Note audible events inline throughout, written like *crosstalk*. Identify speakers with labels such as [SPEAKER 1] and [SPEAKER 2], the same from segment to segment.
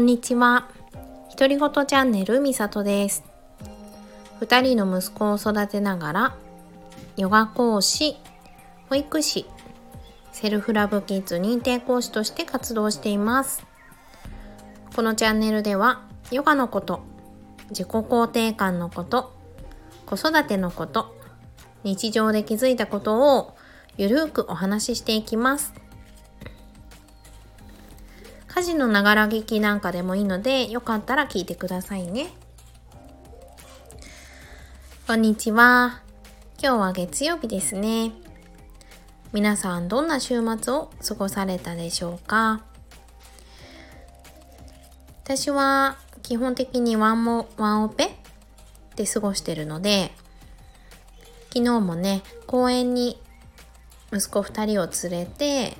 [SPEAKER 1] こんにちは。独り言チャンネルみさとです。二人の息子を育てながら、ヨガ講師、保育士、セルフラブキッズ認定講師として活動しています。このチャンネルでは、ヨガのこと、自己肯定感のこと、子育てのこと、日常で気づいたことをゆるーくお話ししていきます。家事のながら聞きなんかでもいいので、よかったら聞いてくださいね。こんにちは。今日は月曜日ですね。皆さんどんな週末を過ごされたでしょうか？私は基本的にワンモワンオペで過ごしてるので、昨日もね、公園に息子2人を連れて、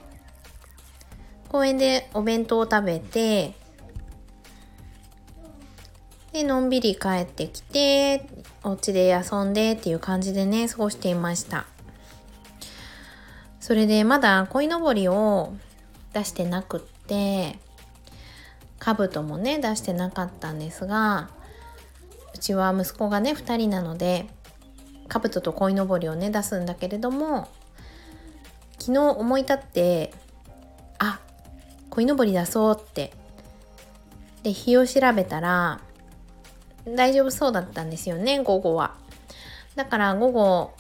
[SPEAKER 1] 公園でお弁当を食べて、で、のんびり帰ってきて、お家で遊んでっていう感じでね、過ごしていました。それでまだ鯉のぼりを出してなくって、兜もね、出してなかったんですが、うちは息子がね、2人なので、兜と鯉のぼりをね、出すんだけれども、昨日思い立って、鯉のぼり出そうって。で、日を調べたら、大丈夫そうだったんですよね、午後は。だから午後、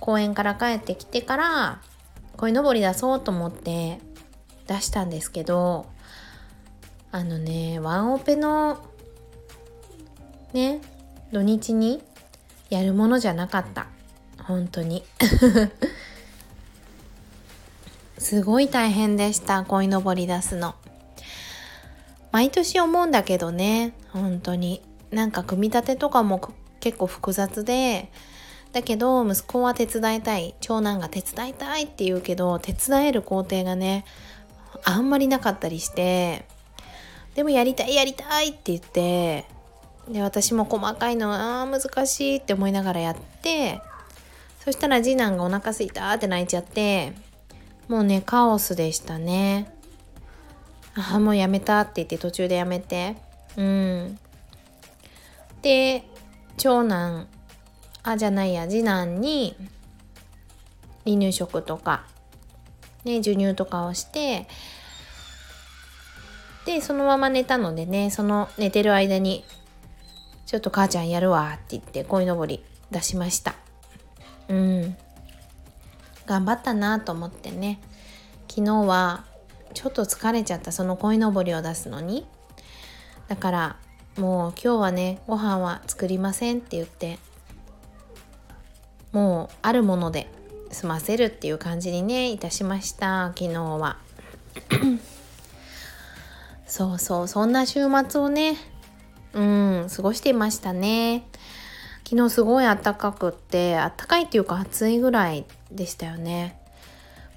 [SPEAKER 1] 公園から帰ってきてから、鯉のぼり出そうと思って出したんですけど、あのね、ワンオペの、ね、土日にやるものじゃなかった。本当に。*laughs* すごい大変でした鯉のぼり出すの。毎年思うんだけどね本当に。なんか組み立てとかも結構複雑でだけど息子は手伝いたい長男が手伝いたいって言うけど手伝える工程がねあんまりなかったりしてでもやりたいやりたいって言ってで私も細かいのあ難しいって思いながらやってそしたら次男がお腹すいたって泣いちゃってもうね、カオスでしたね。ああ、もうやめたって言って途中でやめて。うん。で、長男、あ、じゃないや、次男に離乳食とか、ね、授乳とかをして、で、そのまま寝たのでね、その寝てる間に、ちょっと母ちゃんやるわって言って、鯉のぼり出しました。うん。頑張ったなと思ってね。昨日はちょっと疲れちゃった。その鯉のぼりを出すのに。だからもう今日はねご飯は作りませんって言ってもうあるもので済ませるっていう感じにねいたしました。昨日は。そうそうそんな週末をねうん過ごしていましたね。昨日すごい暖かくって暖かいっていうか暑いぐらいでしたよね。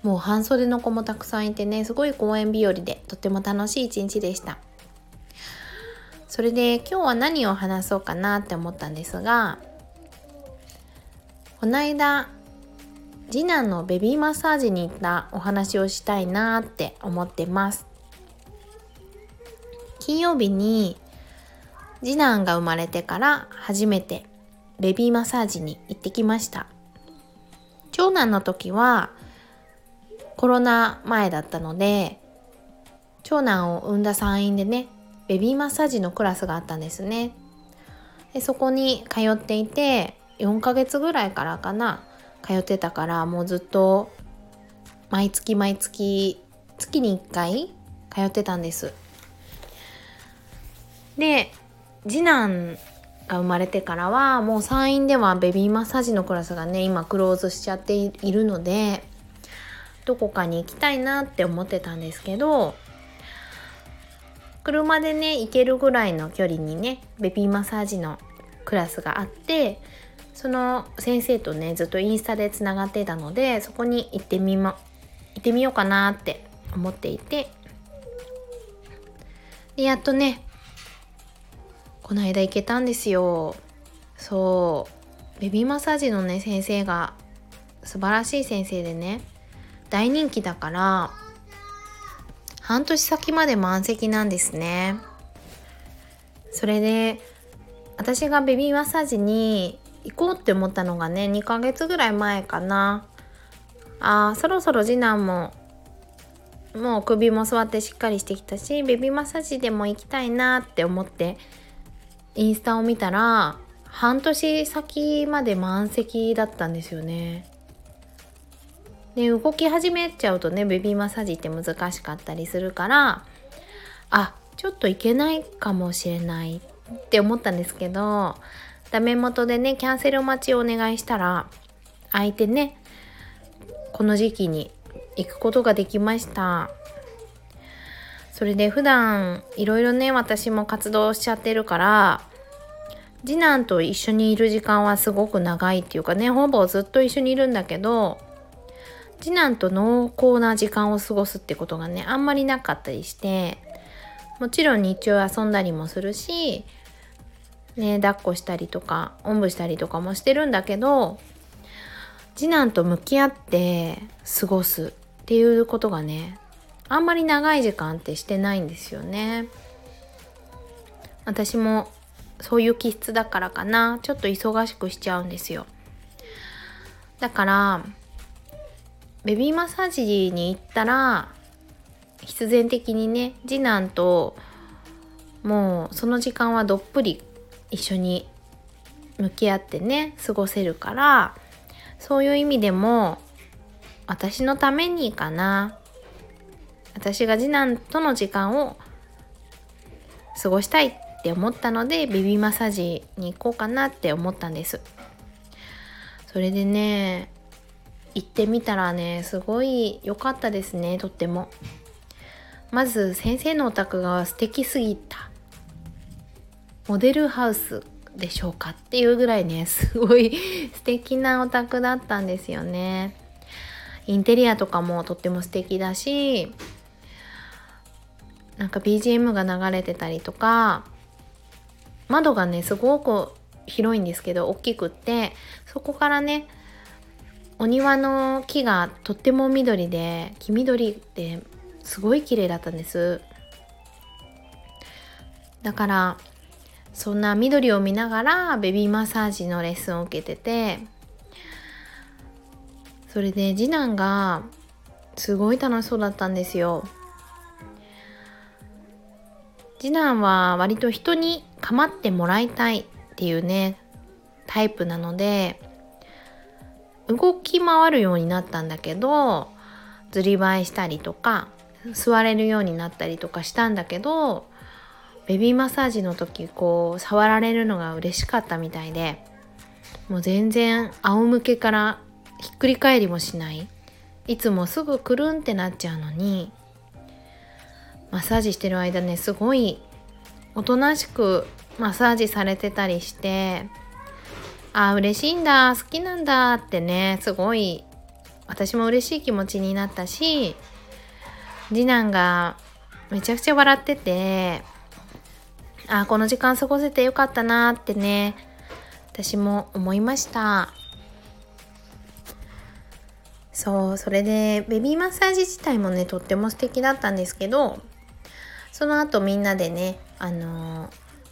[SPEAKER 1] もう半袖の子もたくさんいてねすごい公園日和でとっても楽しい一日でした。それで今日は何を話そうかなって思ったんですがこの間次男のベビーマッサージに行ったお話をしたいなって思ってます。金曜日に次男が生まれてから初めてベビーマッサージに行ってきました。長男の時はコロナ前だったので長男を産んだ産院でねベビーマッサージのクラスがあったんですね。でそこに通っていて4ヶ月ぐらいからかな通ってたからもうずっと毎月毎月月に1回通ってたんです。で次男が生まれてからはもう産院ではベビーマッサージのクラスがね今クローズしちゃっているのでどこかに行きたいなって思ってたんですけど車でね行けるぐらいの距離にねベビーマッサージのクラスがあってその先生とねずっとインスタでつながってたのでそこに行ってみま行ってみようかなって思っていて。でやっとねこの間行けたんですよ。そう。ベビーマッサージのね先生が素晴らしい先生でね大人気だから半年先まで満席なんですね。それで私がベビーマッサージに行こうって思ったのがね2ヶ月ぐらい前かな。あそろそろ次男ももう首も座ってしっかりしてきたしベビーマッサージでも行きたいなって思ってインスタを見たら半年先まで満席だったんですよね。で動き始めちゃうとねベビーマッサージって難しかったりするからあちょっといけないかもしれないって思ったんですけどダメ元でねキャンセル待ちをお願いしたら相手ねこの時期に行くことができましたそれで普段いろいろね私も活動しちゃってるから次男と一緒にいる時間はすごく長いっていうかねほぼずっと一緒にいるんだけど次男と濃厚な時間を過ごすってことがねあんまりなかったりしてもちろん日中遊んだりもするしね抱っこしたりとかおんぶしたりとかもしてるんだけど次男と向き合って過ごすっていうことがねあんまり長い時間ってしてないんですよね。私もそういう気質だからかなちょっと忙しくしちゃうんですよ。だからベビーマッサージに行ったら必然的にね次男ともうその時間はどっぷり一緒に向き合ってね過ごせるからそういう意味でも私のためにかな私が次男との時間を過ごしたいって思ったのでベビーマッサージに行こうかなって思ったんです。それでね行ってみたらねすごい良かったですねとっても。まず先生のお宅が素敵すぎた。モデルハウスでしょうかっていうぐらいね *laughs* すごい素敵なお宅だったんですよね。インテリアとかもとっても素敵だしなんか BGM が流れてたりとか窓がねすごく広いんですけど大きくってそこからねお庭の木がとっても緑で黄緑ですごい綺麗だったんです。だからそんな緑を見ながらベビーマッサージのレッスンを受けててそれで次男がすごい楽しそうだったんですよ。次男は割と人に構ってもらいたいっていうねタイプなので動き回るようになったんだけどずりばいしたりとか座れるようになったりとかしたんだけどベビーマッサージの時こう触られるのが嬉しかったみたいでもう全然仰向けからひっくり返りもしない。いつもすぐくるんってなっちゃうのにマッサージしてる間ねすごいおとなしくマッサージされてたりしてあ嬉しいんだ好きなんだってねすごい私も嬉しい気持ちになったし次男がめちゃくちゃ笑っててあこの時間過ごせてよかったなってね私も思いました。そうそれでベビーマッサージ自体もねとっても素敵だったんですけどその後みんなでねあの、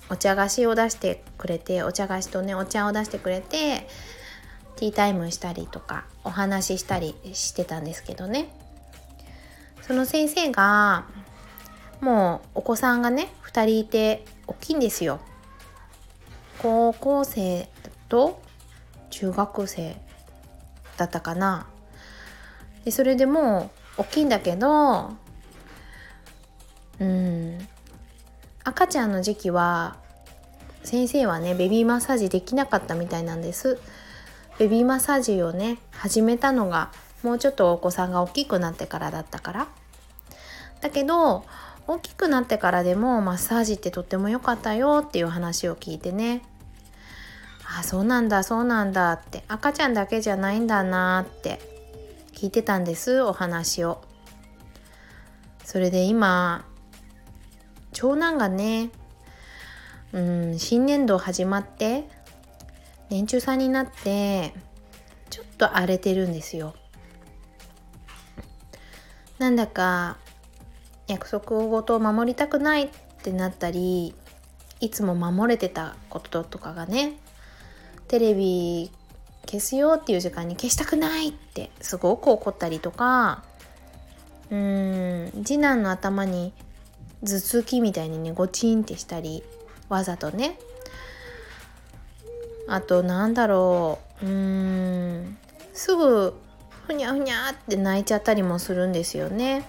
[SPEAKER 1] お茶菓子を出してくれてお茶菓子とねお茶を出してくれてティータイムしたりとかお話ししたりしてたんですけどね。その先生がもうお子さんがね2人いて大きいんですよ。高校生と中学生だったかな。でそれでもう大きいんだけどうん。赤ちゃんの時期は先生はねベビーマッサージできなかったみたいなんです。ベビーマッサージをね始めたのがもうちょっとお子さんが大きくなってからだったから。だけど大きくなってからでもマッサージってとっても良かったよっていう話を聞いてね。あそうなんだそうなんだって赤ちゃんだけじゃないんだなって聞いてたんですお話を。それで今長男がねうん新年度始まって年中さんになってちょっと荒れてるんですよ。なんだか約束事を守りたくないってなったりいつも守れてたこととかがねテレビ消すよっていう時間に消したくないってすごく怒ったりとかうーん次男の頭に頭突きみたいにねゴチンってしたりわざとね。あとなんだろう。うーん。すぐふにゃふにゃって泣いちゃったりもするんですよね。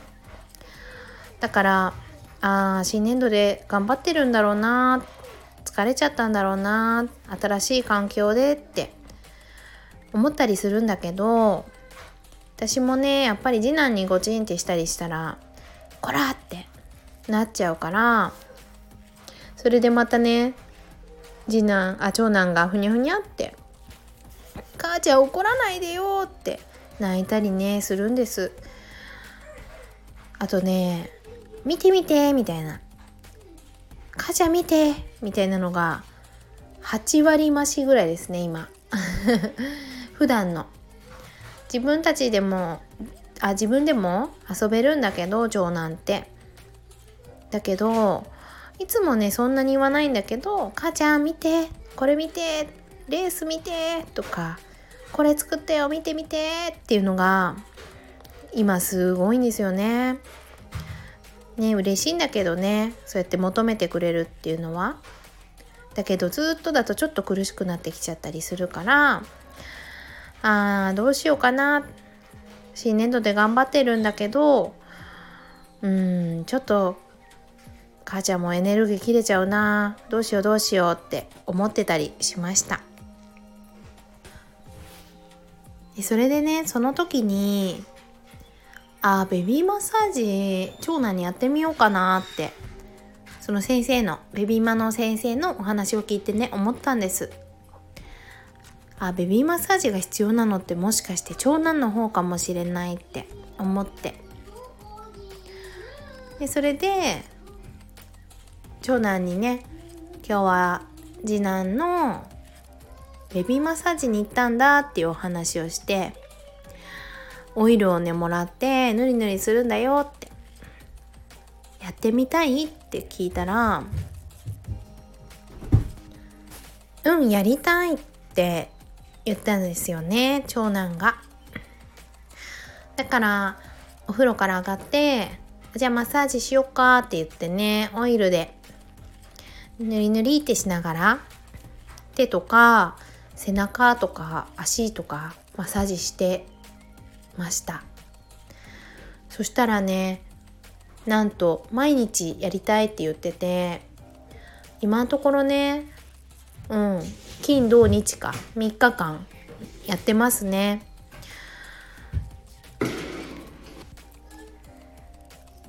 [SPEAKER 1] だからああ新年度で頑張ってるんだろうな疲れちゃったんだろうな新しい環境でって思ったりするんだけど私もねやっぱり次男にゴチンってしたりしたら「こら!」ってなっちゃうからそれでまたね次男あ長男がふにゃふにゃって「母ちゃん怒らないでよ」って泣いたりねするんです。あとね「見て見て」みたいな「母ちゃん見て」みたいなのが8割増しぐらいですね今。*laughs* 普段の。自分たちでもあ自分でも遊べるんだけど長男って。だけどいつもねそんなに言わないんだけど「母ちゃん見てこれ見てレース見て」とか「これ作ったよ見て見て」っていうのが今すごいんですよね。ね嬉しいんだけどねそうやって求めてくれるっていうのは。だけどずっとだとちょっと苦しくなってきちゃったりするからあーどうしようかな新年度で頑張ってるんだけどうんちょっと母ちゃんもエネルギー切れちゃうな。どうしようどうしようって思ってたりしました。それでねその時にあベビーマッサージ長男にやってみようかなってその先生のベビーマの先生のお話を聞いてね思ったんです。あベビーマッサージが必要なのってもしかして長男の方かもしれないって思って。でそれで長男にね今日は次男のベビーマッサージに行ったんだっていうお話をしてオイルをねもらってぬりぬりするんだよってやってみたいって聞いたらうんやりたいって言ったんですよね長男が。だからお風呂から上がってじゃあマッサージしよっかって言ってねオイルでぬりぬりってしながら手とか背中とか足とかマッサージしてました。そしたらねなんと毎日やりたいって言ってて今のところねうん金土日か3日間やってますね。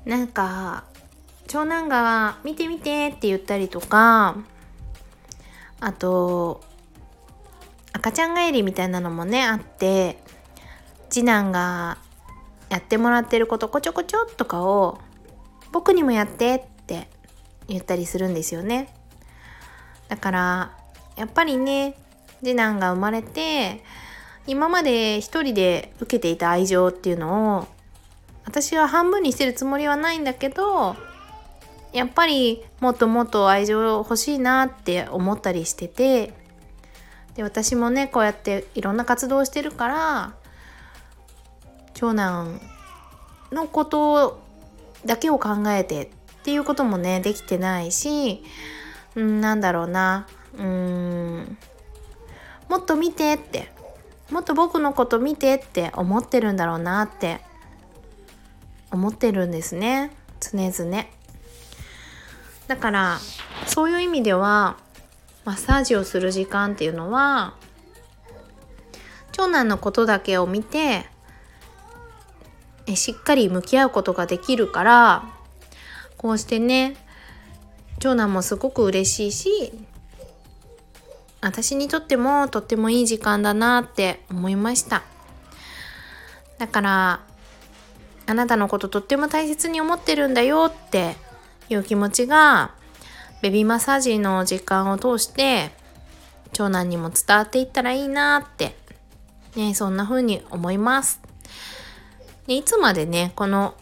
[SPEAKER 1] なんか長男が「見て見て」って言ったりとかあと赤ちゃん帰りみたいなのもねあって次男がやってもらってることこちょこちょとかを僕にもやってって言ったりするんですよね。だからやっぱりね次男が生まれて今まで一人で受けていた愛情っていうのを私は半分にしてるつもりはないんだけどやっぱりもっともっと愛情欲しいなって思ったりしててで私もねこうやっていろんな活動をしてるから長男のことだけを考えてっていうこともねできてないし、うん、なんだろうなうんもっと見てってもっと僕のこと見てって思ってるんだろうなって思ってるんですね常々。だからそういう意味ではマッサージをする時間っていうのは長男のことだけを見てしっかり向き合うことができるからこうしてね長男もすごく嬉しいし私にとってもとってもいい時間だなって思いました。だからあなたのこととっても大切に思ってるんだよっていう気持ちがベビーマッサージの時間を通して長男にも伝わっていったらいいなってねそんな風に思います。でいつまでねこの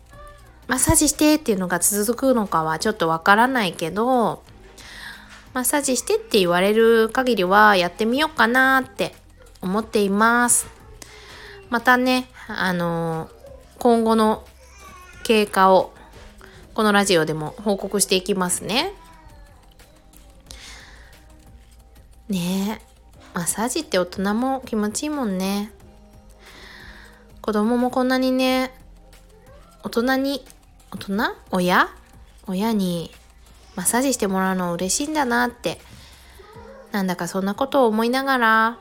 [SPEAKER 1] マッサージしてっていうのが続くのかはちょっとわからないけどマッサージしてって言われる限りはやってみようかなって思っています。またねあの今後の経過をこのラジオでも報告していきますね。ねえマッサージって大人も気持ちいいもんね。子供もこんなにね大人に大人？親？親にマッサージしてもらうの嬉しいんだなって。なんだかそんなことを思いながら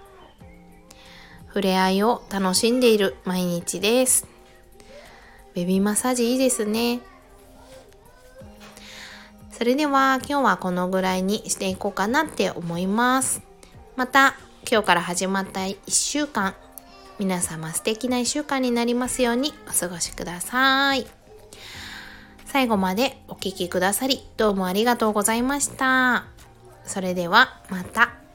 [SPEAKER 1] 触れ合いを楽しんでいる毎日です。ベビーマッサージいいですね。それでは今日はこのぐらいにしていこうかなって思います。また今日から始まった1週間皆様素敵な1週間になりますようにお過ごしください。最後までお聴きくださりどうもありがとうございました。それではまた。